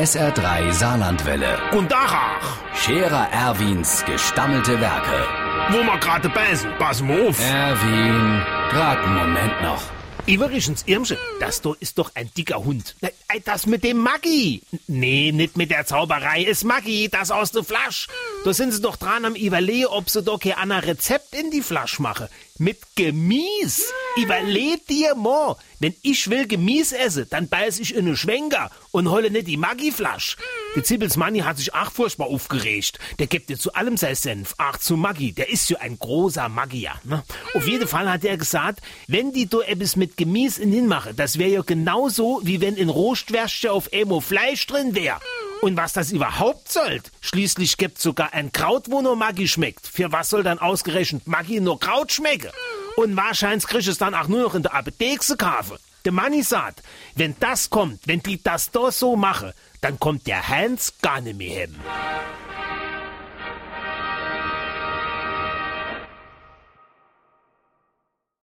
SR3 Saarlandwelle. Und Dachach, Scherer Erwins gestammelte Werke. wo wir gerade beißen, pass mal auf. Erwin, grad einen Moment noch. Übrigens, Irmsche, das da ist doch ein dicker Hund. Ne, ey, Das mit dem Maggi. Nee, nicht mit der Zauberei. Ist Maggi, das aus der Flasch. Da sind sie doch dran am Überlegen, ob sie doch kein anderes Rezept in die Flasch mache. Mit Gemies. Überleg dir mal, wenn ich will Gemies esse, dann beiß ich in eine Schwenker und hole nicht die Maggi-Flasch. Der Zippels Manni hat sich auch furchtbar aufgeregt. Der gibt dir zu allem sein Senf, auch zu Maggi. Der ist ja ein großer Magier. Ne? Auf jeden Fall hat er gesagt, wenn die do etwas mit Gemies in hinmache, das wäre ja genauso, wie wenn in Rohstwärsche auf Emo Fleisch drin wäre. Und was das überhaupt sollt? Schließlich gibt sogar ein Kraut, wo nur Maggi schmeckt. Für was soll dann ausgerechnet Maggi nur Kraut schmecken? Und wahrscheinlich krieg ich es dann auch nur noch in der Apotheke kaufen. Der Manni sagt, wenn das kommt, wenn die das da so mache, dann kommt der Hans gar nicht mehr hin.